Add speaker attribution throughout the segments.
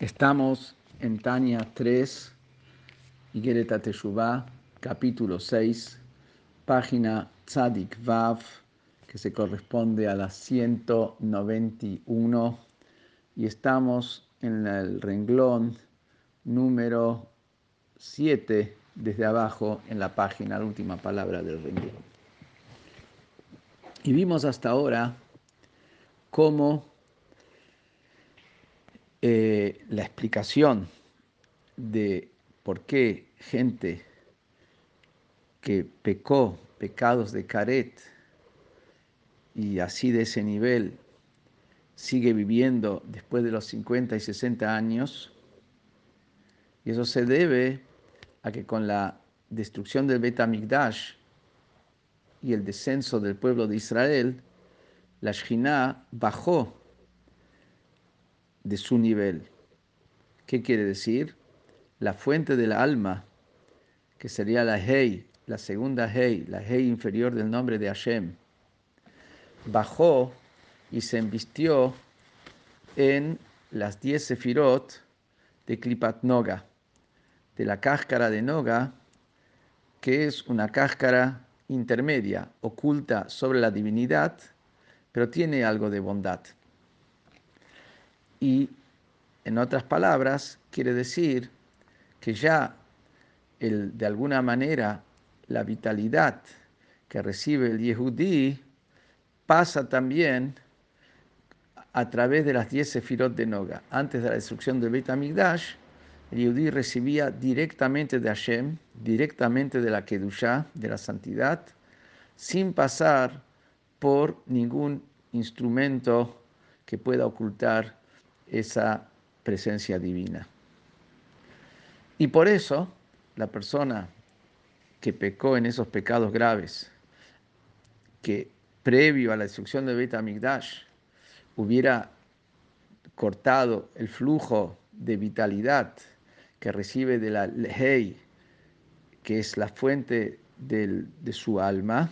Speaker 1: Estamos en Tania 3, Igereta Teshuvah, capítulo 6, página Tzadik Vav, que se corresponde a la 191, y estamos en el renglón número 7, desde abajo en la página, la última palabra del renglón. Y vimos hasta ahora cómo eh, la explicación de por qué gente que pecó pecados de caret y así de ese nivel sigue viviendo después de los 50 y 60 años, y eso se debe a que con la destrucción del Bet HaMikdash y el descenso del pueblo de Israel, la Shekhinah bajó de su nivel. ¿Qué quiere decir? La fuente del alma, que sería la Hei, la segunda Hei, la Hei inferior del nombre de Hashem, bajó y se embistió en las diez sefirot de Klipat Noga, de la cáscara de Noga, que es una cáscara intermedia, oculta sobre la divinidad, pero tiene algo de bondad. Y en otras palabras, quiere decir que ya el, de alguna manera la vitalidad que recibe el Yehudí pasa también a través de las diez sefirot de Noga. Antes de la destrucción del Beit el Yehudí recibía directamente de Hashem, directamente de la Kedushá, de la santidad, sin pasar por ningún instrumento que pueda ocultar esa presencia divina. Y por eso la persona que pecó en esos pecados graves, que previo a la destrucción de Beit HaMikdash hubiera cortado el flujo de vitalidad que recibe de la Lehei, que es la fuente de su alma,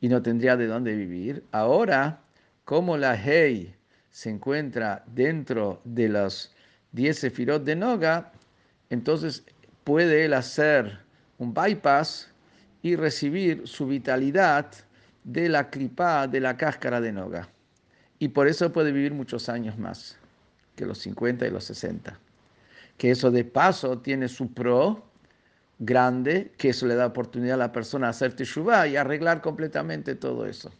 Speaker 1: y no tendría de dónde vivir, ahora, como la Hei se encuentra dentro de los 10 sefirot de Noga, entonces puede él hacer un bypass y recibir su vitalidad de la clipa, de la cáscara de Noga. Y por eso puede vivir muchos años más que los 50 y los 60. Que eso de paso tiene su pro grande, que eso le da oportunidad a la persona a hacer teshuvah y arreglar completamente todo eso.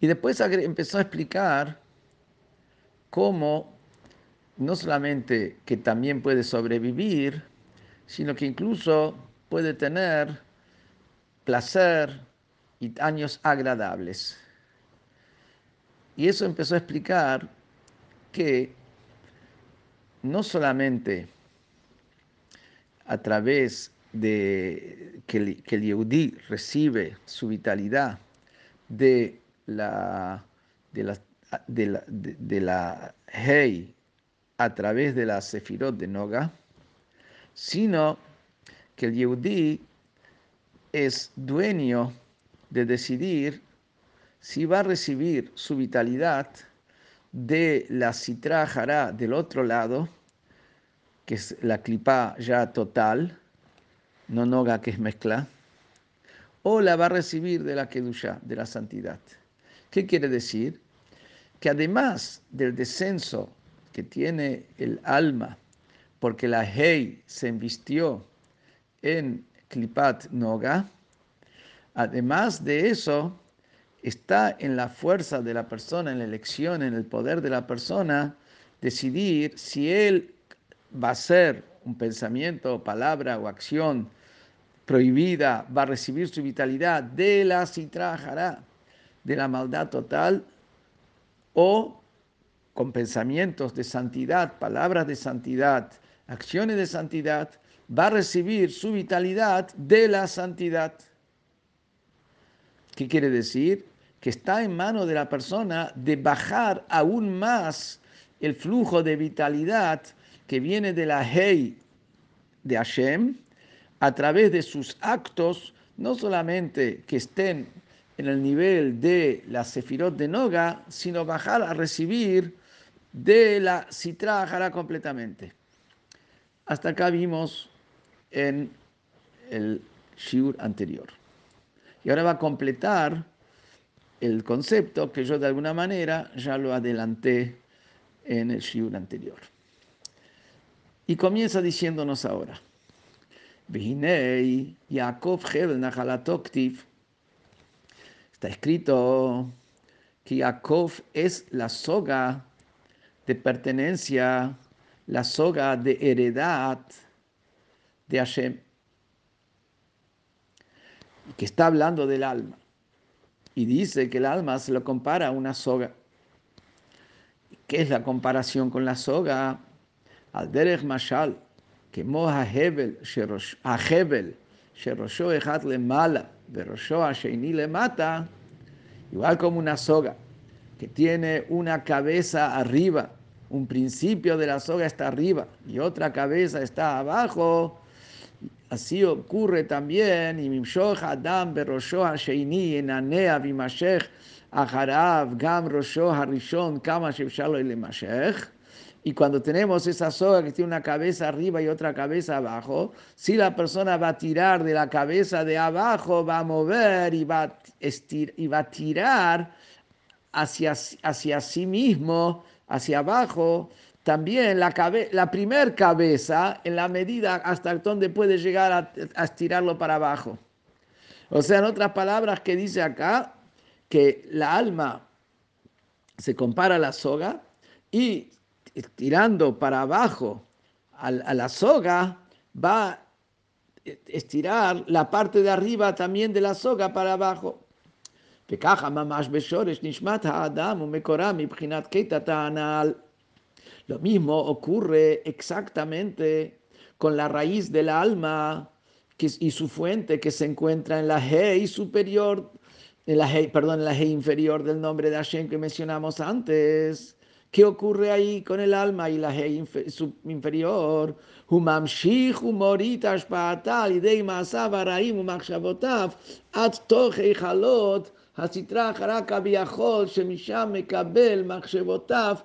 Speaker 1: Y después empezó a explicar cómo no solamente que también puede sobrevivir, sino que incluso puede tener placer y años agradables. Y eso empezó a explicar que no solamente a través de que el, Yehudi recibe su vitalidad de la, de la, de la, de, la Hei a través de la Sefirot de Noga, sino que el Yehudi es dueño de decidir si va a recibir su vitalidad de la Sitra Jara del otro lado, que es la clipa ya total, no Noga que es mezcla, o la va a recibir de la Kedusha, de la santidad. ¿Qué quiere decir? Que además del descenso que tiene el alma, porque la Hei se invistió en Klipat Noga, además de eso, está en la fuerza de la persona, en la elección, en el poder de la persona, decidir si él va a ser un pensamiento, palabra o acción prohibida, va a recibir su vitalidad de la Sitra de la maldad total o con pensamientos de santidad, palabras de santidad, acciones de santidad, va a recibir su vitalidad de la santidad. ¿Qué quiere decir? Que está en mano de la persona de bajar aún más el flujo de vitalidad que viene de la Hei de Hashem a través de sus actos, no solamente que estén en el nivel de la Sefirot de Noga, sino bajar a recibir de la Sitra Jara completamente. Hasta acá vimos en el Shiur anterior. Y ahora va a completar el concepto que yo de alguna manera ya lo adelanté en el Shiur anterior. Y comienza diciéndonos ahora. Yaakov Está escrito que Jacob es la soga de pertenencia, la soga de heredad de Hashem, que está hablando del alma. Y dice que el alma se lo compara a una soga. ¿Qué es la comparación con la soga? Al Derech Mashal, que Moja Hebel, a Hebel, Mala de Roshoa Sheini le mata, igual como una soga que tiene una cabeza arriba, un principio de la soga está arriba y otra cabeza está abajo. Así ocurre también, y Adam Beroshoa Sheini enanea Bimashech Aharav Gam Roshoa Rishon Kama Shevshalo Ilemashech y cuando tenemos esa soga que tiene una cabeza arriba y otra cabeza abajo, si la persona va a tirar de la cabeza de abajo, va a mover y va a, y va a tirar hacia, hacia sí mismo, hacia abajo, también la, la primer cabeza en la medida hasta donde puede llegar a, a estirarlo para abajo. O sea, en otras palabras, que dice acá que la alma se compara a la soga y tirando para abajo a, la soga, va a estirar la parte de arriba también de la soga para abajo. Lo mismo ocurre exactamente con la raíz del alma y su fuente que se encuentra en la G superior, en la perdón, en la G inferior del nombre de Hashem que mencionamos antes. ¿Qué ocurre ahí con el alma y la G inferior? Humamshich humorita ashpatal idei masav araim umachshavotav at toche halot hasitra harak abiachol shemisham mekabel machshavotav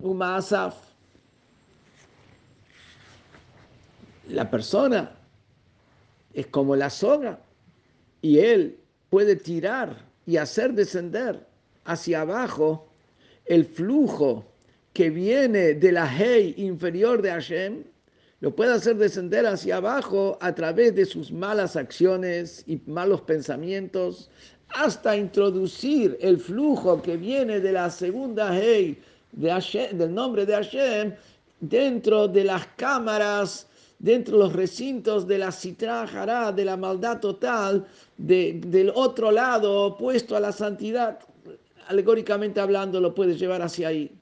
Speaker 1: umasaf. La persona es como la soga y él puede tirar y hacer descender hacia abajo el flujo que viene de la Hei inferior de Hashem, lo puede hacer descender hacia abajo a través de sus malas acciones y malos pensamientos, hasta introducir el flujo que viene de la segunda Hei de del nombre de Hashem dentro de las cámaras, dentro de los recintos de la Sitra Hará, de la maldad total, del otro lado opuesto a la santidad alegóricamente hablando, lo puedes llevar hacia ahí.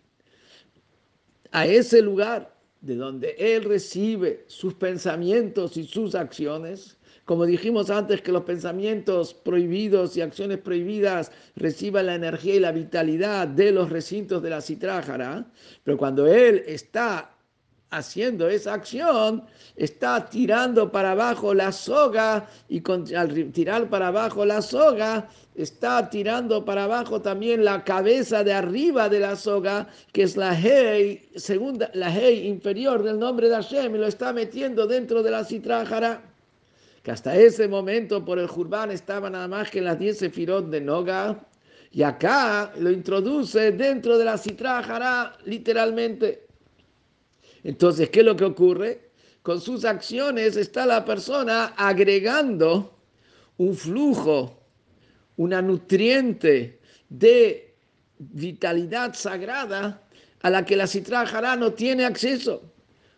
Speaker 1: A ese lugar de donde él recibe sus pensamientos y sus acciones, como dijimos antes que los pensamientos prohibidos y acciones prohibidas reciban la energía y la vitalidad de los recintos de la citrájara, pero cuando él está haciendo esa acción, está tirando para abajo la soga y al tirar para abajo la soga, está tirando para abajo también la cabeza de arriba de la soga, que es la hey, segunda, la hey inferior del nombre de Hashem, y lo está metiendo dentro de la citrájara. Que hasta ese momento por el Jurban estaba nada más que las 10 sefirot de Noga, y acá lo introduce dentro de la citrájara, literalmente. Entonces, ¿qué es lo que ocurre? Con sus acciones está la persona agregando un flujo, una nutriente de vitalidad sagrada a la que la Citra no tiene acceso.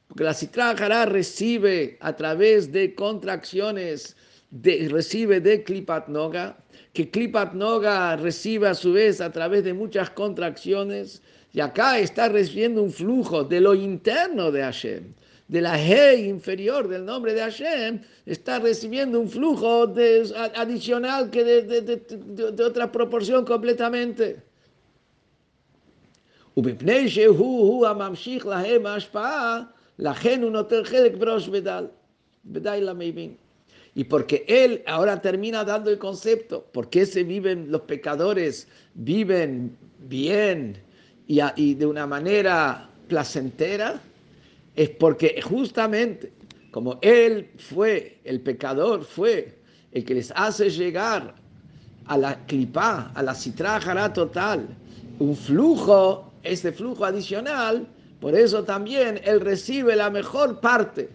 Speaker 1: Porque la Citra recibe a través de contracciones, recibe de Klipat Noga, que Klipat Noga recibe a su vez a través de muchas contracciones y acá está recibiendo un flujo de lo interno de Hashem, de la He inferior del nombre de Hashem, está recibiendo un flujo adicional que de, otra proporción completamente. Y porque él ahora termina dando el concepto, ¿por qué se viven los pecadores? Viven bien, y, de una manera placentera, es porque justamente como él fue, el pecador fue el que les hace llegar a la clipa, a la citra total, un flujo, este flujo adicional, por eso también él recibe la mejor parte.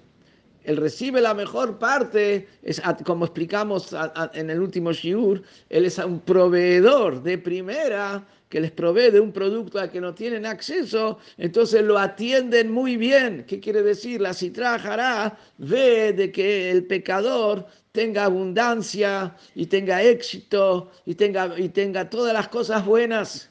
Speaker 1: Él recibe la mejor parte, es, como explicamos en el último shiur, él es un proveedor de primera que les provee de un producto al que no tienen acceso, entonces lo atienden muy bien. ¿Qué quiere decir? La citra ve de que el pecador tenga abundancia y tenga éxito y tenga, y tenga todas las cosas buenas.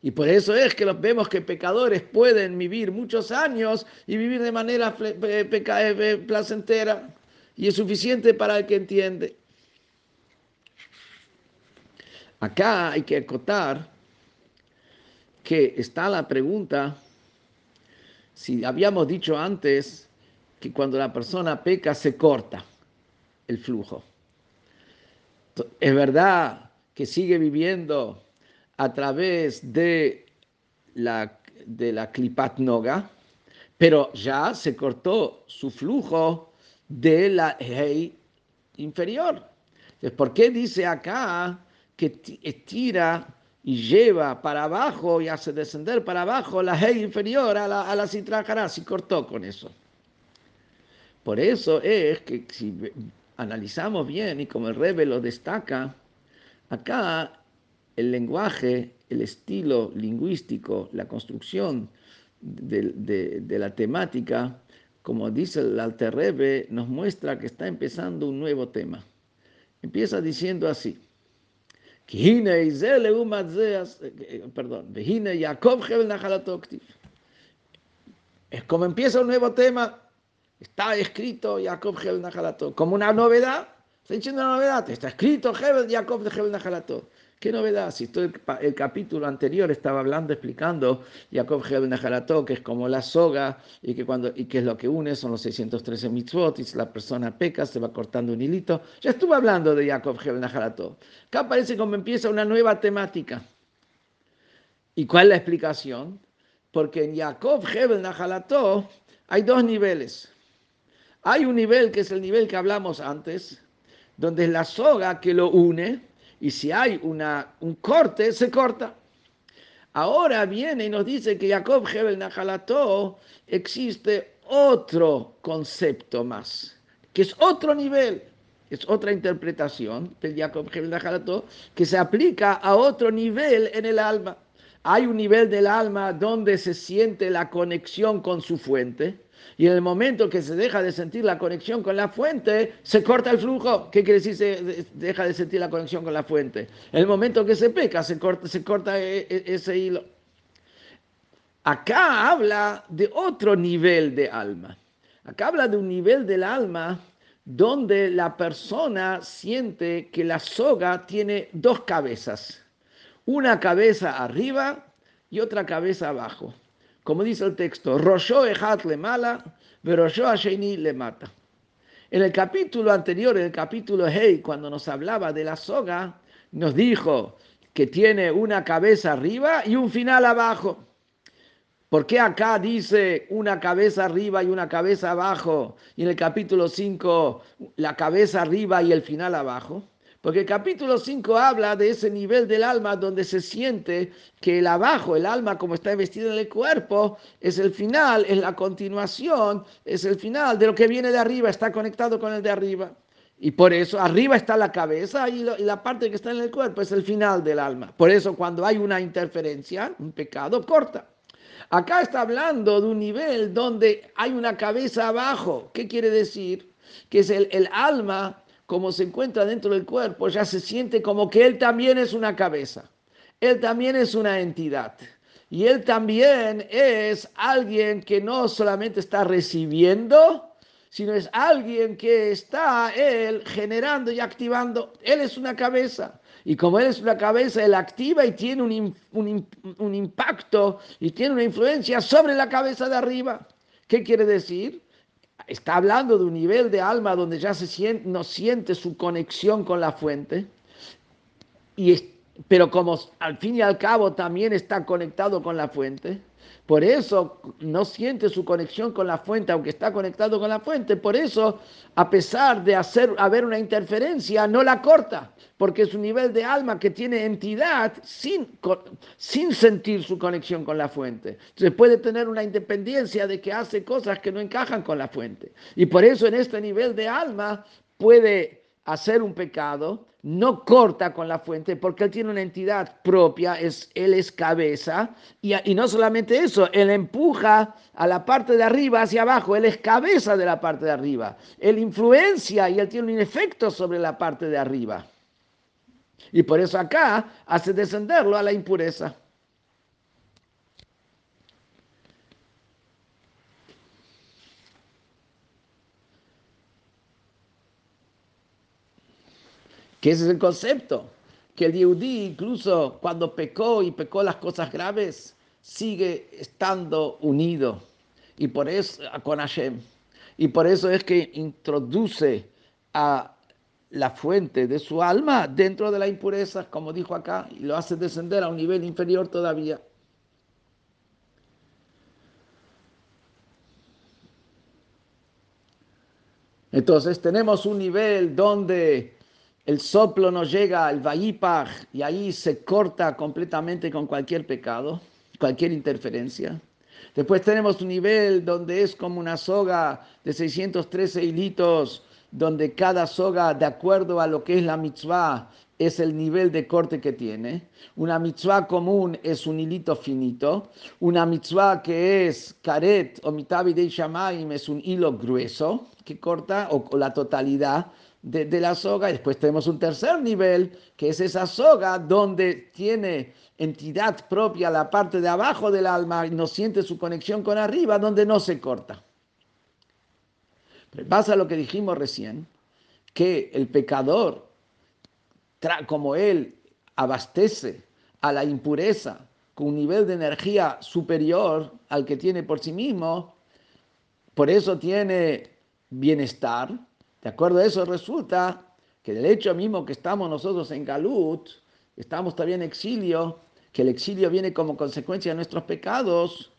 Speaker 1: Y por eso es que los vemos que pecadores pueden vivir muchos años y vivir de manera eh, placentera. Y es suficiente para el que entiende. Acá hay que acotar que está la pregunta, si habíamos dicho antes que cuando la persona peca se corta el flujo. Es verdad que sigue viviendo a través de la, de la Noga, pero ya se cortó su flujo de la Hei inferior. ¿Por qué dice acá que tira y lleva para abajo y hace descender para abajo la Hei inferior a la, a la Si cortó con eso. Por eso es que si analizamos bien y como el Rebe lo destaca, acá el lenguaje, el estilo lingüístico, la construcción de, la temática, como dice el Alter Rebbe, nos muestra que está empezando un nuevo tema. Empieza diciendo así. Perdón, es como empieza un nuevo tema, está escrito Jacob Hebel Nahalato, como una novedad, está diciendo una novedad, está escrito Jacob de Hebel. ¿Qué novedad? Si todo el, capítulo anterior estaba hablando, explicando Jacob Hebel Nahalató, que es como la soga y que, cuando, y que es lo que une, son los 613 mitzvot, y si la persona peca, se va cortando un hilito. Ya estuve hablando de Jacob Hebel Nahalató. Acá parece como empieza una nueva temática. ¿Y cuál es la explicación? Porque en Jacob Hebel Nahalató hay dos niveles. Hay un nivel que es el nivel que hablamos antes, donde es la soga que lo une, y si hay una, un corte, se corta. Ahora viene y nos dice que Jacob Hebel Nahalató existe otro concepto más, que es otro nivel, es otra interpretación del Jacob Hebel Nahalató, que se aplica a otro nivel en el alma. Hay un nivel del alma donde se siente la conexión con su fuente, y en el momento que se deja de sentir la conexión con la fuente, se corta el flujo. ¿Qué quiere decir se deja de sentir la conexión con la fuente? En el momento que se peca, se corta, se corta e, e, ese hilo. Acá habla de otro nivel de alma. Acá habla de un nivel del alma donde la persona siente que la soga tiene dos cabezas. Una cabeza arriba y otra cabeza abajo como dice el texto, Rosho Ejat le mala, Rosho Asheni le mata. En el capítulo anterior, en el capítulo Hey, cuando nos hablaba de la soga, nos dijo que tiene una cabeza arriba y un final abajo. ¿Por qué acá dice una cabeza arriba y una cabeza abajo? Y en el capítulo 5, la cabeza arriba y el final abajo. Porque el capítulo 5 habla de ese nivel del alma donde se siente que el abajo, el alma como está vestido en el cuerpo, es el final, es la continuación, es el final de lo que viene de arriba, está conectado con el de arriba. Y por eso arriba está la cabeza y, la parte que está en el cuerpo es el final del alma. Por eso cuando hay una interferencia, un pecado, corta. Acá está hablando de un nivel donde hay una cabeza abajo. ¿Qué quiere decir? Que es el alma como se encuentra dentro del cuerpo, ya se siente como que él también es una cabeza, él también es una entidad. Y él también es alguien que no solamente está recibiendo, sino es alguien que está él generando y activando. Él es una cabeza. Y como él es una cabeza, él activa y tiene un, un impacto y tiene una influencia sobre la cabeza de arriba. ¿Qué quiere decir? Está hablando de un nivel de alma donde ya se siente, no siente su conexión con la fuente. Y pero como al fin y al cabo también está conectado con la fuente, por eso no siente su conexión con la fuente, aunque está conectado con la fuente. Por eso, a pesar de hacer, haber una interferencia, no la corta, porque es un nivel de alma que tiene entidad sin, sin sentir su conexión con la fuente. Entonces puede tener una independencia de que hace cosas que no encajan con la fuente. Y por eso en este nivel de alma puede hacer un pecado, no corta con la fuente porque él tiene una entidad propia, es, él es cabeza, y, y, no solamente eso, él empuja a la parte de arriba hacia abajo, él es cabeza de la parte de arriba, él influencia y él tiene un efecto sobre la parte de arriba. Y por eso acá hace descenderlo a la impureza. que ese es el concepto, que el Yehudí incluso cuando pecó y pecó las cosas graves, sigue estando unido y por eso con Hashem. Y por eso es que introduce a la fuente de su alma dentro de la impureza, como dijo acá, y lo hace descender a un nivel inferior todavía. Entonces tenemos un nivel donde el soplo no llega al Vayipach y ahí se corta completamente con cualquier pecado, cualquier interferencia. Después tenemos un nivel donde es como una soga de 613 hilitos, donde cada soga, de acuerdo a lo que es la mitzvah, es el nivel de corte que tiene. Una mitzvah común es un hilito finito. Una mitzvah que es karet o mitabi de shamaim es un hilo grueso que corta, o la totalidad de, la soga. Y después tenemos un tercer nivel, que es esa soga donde tiene entidad propia la parte de abajo del alma y no siente su conexión con arriba, donde no se corta. Pasa lo que dijimos recién, que el pecador, como él abastece a la impureza con un nivel de energía superior al que tiene por sí mismo, por eso tiene bienestar, de acuerdo a eso resulta que del hecho mismo que estamos nosotros en Galut, estamos todavía en exilio, que el exilio viene como consecuencia de nuestros pecados,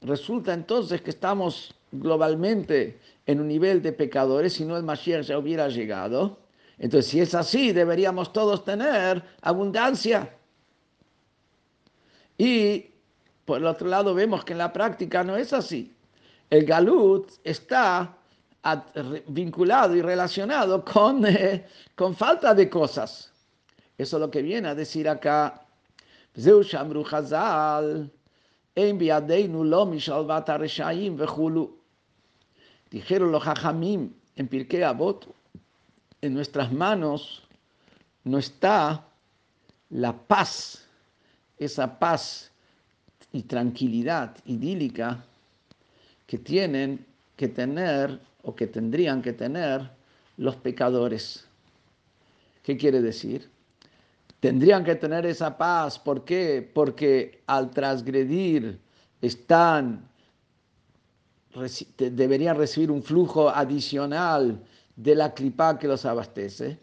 Speaker 1: resulta entonces que estamos globalmente en un nivel de pecadores, si no el Mashiach ya hubiera llegado. Entonces, si es así, deberíamos todos tener abundancia. Y por el otro lado vemos que en la práctica no es así. El Galut está vinculado y relacionado con, eh, con falta de cosas. Eso es lo que viene a decir acá. Dijeron los hajamim en Pirkei Avot, en nuestras manos no está la paz, esa paz y tranquilidad idílica que tienen que tener o que tendrían que tener los pecadores. ¿Qué quiere decir? Tendrían que tener esa paz. ¿Por qué? Porque al transgredir están, deberían recibir un flujo adicional de la clipa que los abastece.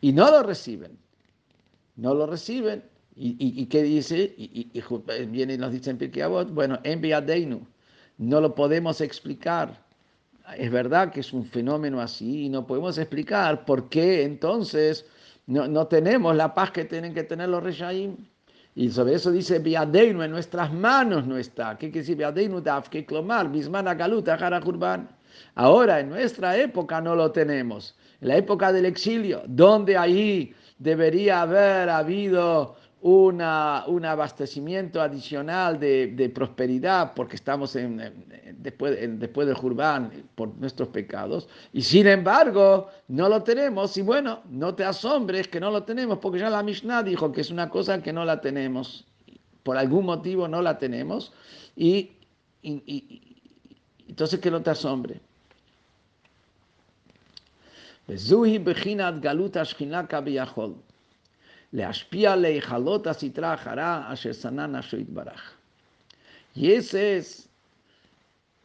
Speaker 1: Y no lo reciben. No lo reciben. ¿Y, qué dice? Y, viene y nos dice en bueno, enviadeinu. No lo podemos explicar es verdad que es un fenómeno así y no podemos explicar por qué entonces no, tenemos la paz que tienen que tener los Reshaim. Y sobre eso dice, Biadeinu, en nuestras manos no está. ¿Qué quiere decir Biadeinu? Que clomar, Bismana Galuta, Jara Ahora, en nuestra época no lo tenemos. En la época del exilio, donde ahí debería haber habido un abastecimiento adicional de, prosperidad porque estamos en, después, después del Jurbán por nuestros pecados. Y sin embargo, no lo tenemos. Y bueno, no te asombres que no lo tenemos porque ya la Mishnah dijo que es una cosa que no la tenemos. Por algún motivo no la tenemos. Y, entonces que no te asombre. Y ese es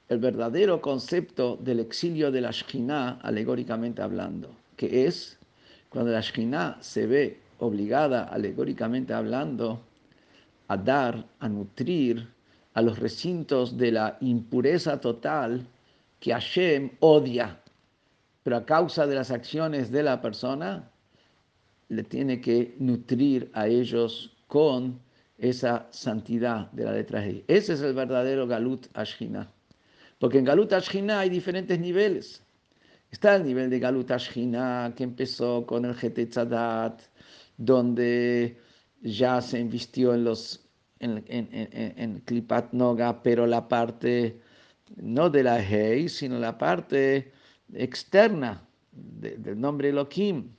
Speaker 1: el verdadero concepto del exilio de la Shekhinah, alegóricamente hablando, que es cuando la Shekhinah se ve obligada, alegóricamente hablando, a dar, a nutrir a los recintos de la impureza total que Hashem odia, pero a causa de las acciones de la persona, le tiene que nutrir a ellos con esa santidad de la letra G. Ese es el verdadero Galut Ashina. Porque en Galut Ashina hay diferentes niveles. Está el nivel de Galut Ashina que empezó con el GT Tzadat, donde ya se invistió en los en, en, Klipat Noga, pero la parte no de la Hei, sino la parte externa del nombre Elohim.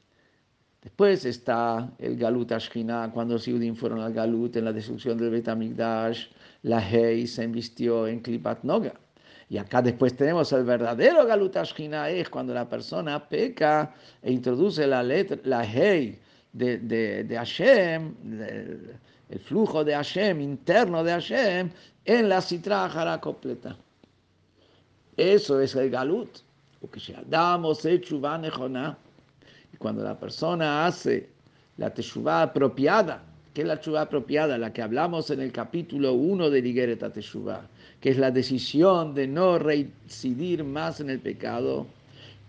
Speaker 1: Después está el Galut Ashkina, cuando los Yudim fueron al Galut en la destrucción del Bet la Hei se invistió en Klipat Noga. Y acá después tenemos el verdadero Galut Ashkina, es cuando la persona peca e introduce la letra, la Hei de, de, de Hashem, el flujo de Hashem, interno de Hashem, en la Sitra completa. Eso es el Galut. Porque si damos y cuando la persona hace la Teshuvah apropiada, que es la Teshuvah apropiada, la que hablamos en el capítulo 1 de Ligeret Teshuvah, que es la decisión de no reincidir más en el pecado,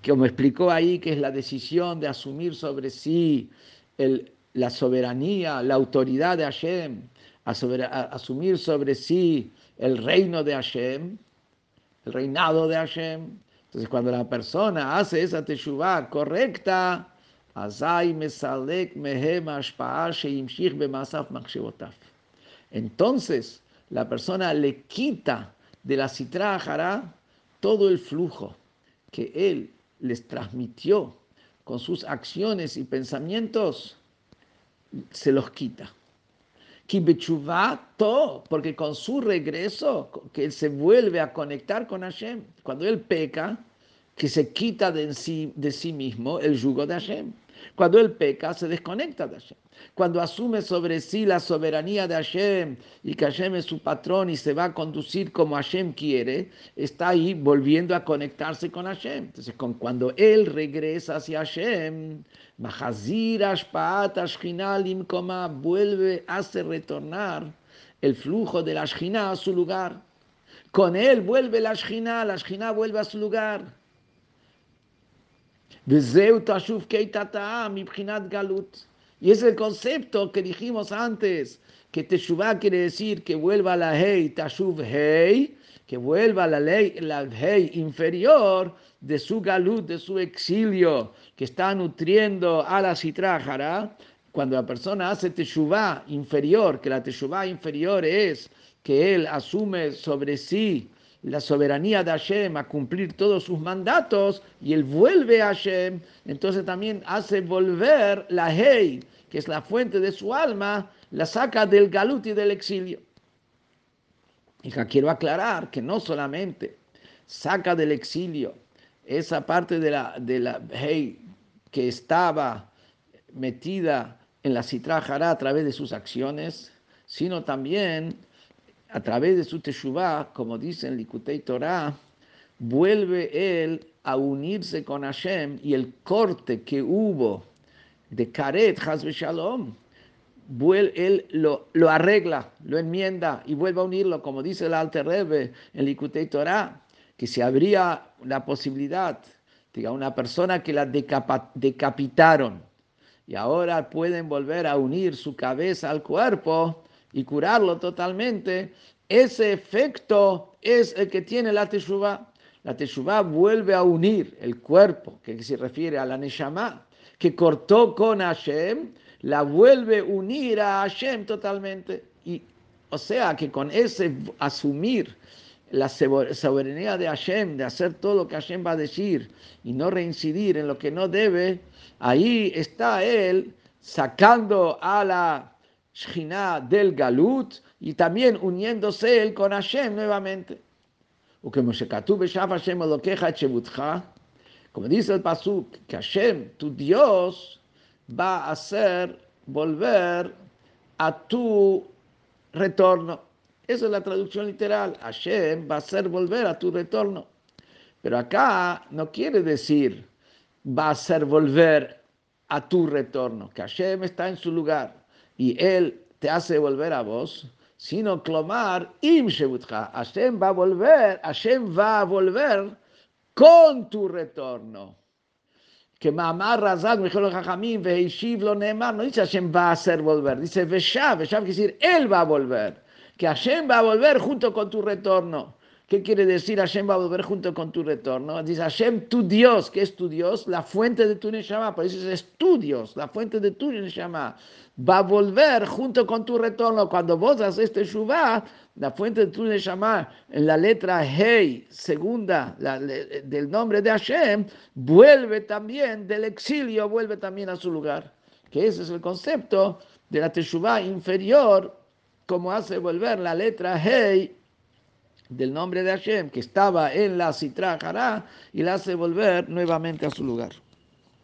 Speaker 1: que como explicó ahí, que es la decisión de asumir sobre sí el, la soberanía, la autoridad de Hashem, asumir sobre sí el reino de Hashem, el reinado de Hashem. Entonces, cuando la persona hace esa teshuvah correcta, entonces la persona le quita de la citra todo el flujo que él les transmitió con sus acciones y pensamientos se los quita. todo, porque con su regreso, que él se vuelve a conectar con Hashem, cuando él peca, que se quita de sí, de sí mismo el yugo de Hashem. Cuando él peca, se desconecta de Hashem. Cuando asume sobre sí la soberanía de Hashem y que Hashem es su patrón y se va a conducir como Hashem quiere, está ahí volviendo a conectarse con Hashem. Entonces, cuando él regresa hacia Hashem, Mahazir Ashpaat Koma vuelve, hace retornar el flujo de la Ashkina a su lugar. Con él vuelve la Ashkina, la Ashkina vuelve a su lugar. Y es el concepto que dijimos antes, que Teshuvah quiere decir que vuelva la Hei, Tashuv Hei, que vuelva la ley, la Hei inferior de su galut, de su exilio, que está nutriendo a la citrájara. Cuando la persona hace Teshuvah inferior, que la Teshuvah inferior es que él asume sobre sí la soberanía de Hashem a cumplir todos sus mandatos y él vuelve a Hashem, entonces también hace volver la Hei, que es la fuente de su alma, la saca del galut y del exilio. Y quiero aclarar que no solamente saca del exilio esa parte de la, de la Hei que estaba metida en la Sitra a través de sus acciones, sino también a través de su Teshuvah, como dice en Likutei Torah, vuelve él a unirse con Hashem y el corte que hubo de Karet Hazbe Shalom, él lo, arregla, lo enmienda y vuelve a unirlo, como dice el Alter Rebbe en Likutei Torah, que si habría la posibilidad, diga, una persona que la decapitaron y ahora pueden volver a unir su cabeza al cuerpo, y curarlo totalmente, ese efecto es el que tiene la Teshuvah. La Teshuvah vuelve a unir el cuerpo, que se refiere a la Neshama, que cortó con Hashem, la vuelve a unir a Hashem totalmente. Y, o sea que con ese asumir la soberanía de Hashem, de hacer todo lo que Hashem va a decir y no reincidir en lo que no debe, ahí está él sacando a la Shina del Galut y también uniéndose él con Hashem nuevamente. Como dice el Pasuk, que Hashem, tu Dios, va a hacer volver a tu retorno. Esa es la traducción literal. Hashem va a hacer volver a tu retorno. Pero acá no quiere decir va a hacer volver a tu retorno, que Hashem está en su lugar y Él te hace volver a vos, sino clamar, Im Hashem va a volver, Hashem va a volver con tu retorno. Que Mamar Razak, Mejor Jajamim, Veishiv lo Neemar, no dice Hashem va a hacer volver, dice Veshav, Veshav quiere decir Él va a volver, que Hashem va a volver junto con tu retorno. ¿Qué quiere decir Hashem va a volver junto con tu retorno? Dice Hashem, tu Dios, que es tu Dios, la fuente de tu Neshama, por eso es tu Dios, la fuente de tu Neshama, va a volver junto con tu retorno. Cuando vos haces este Shuvah, la fuente de tu Neshama, en la letra Hei, segunda del nombre de Hashem, vuelve también del exilio, vuelve también a su lugar. Que ese es el concepto de la Teshuvah inferior, como hace volver la letra Hei del nombre de Hashem que estaba en la Citra Hará y la hace volver nuevamente a su lugar.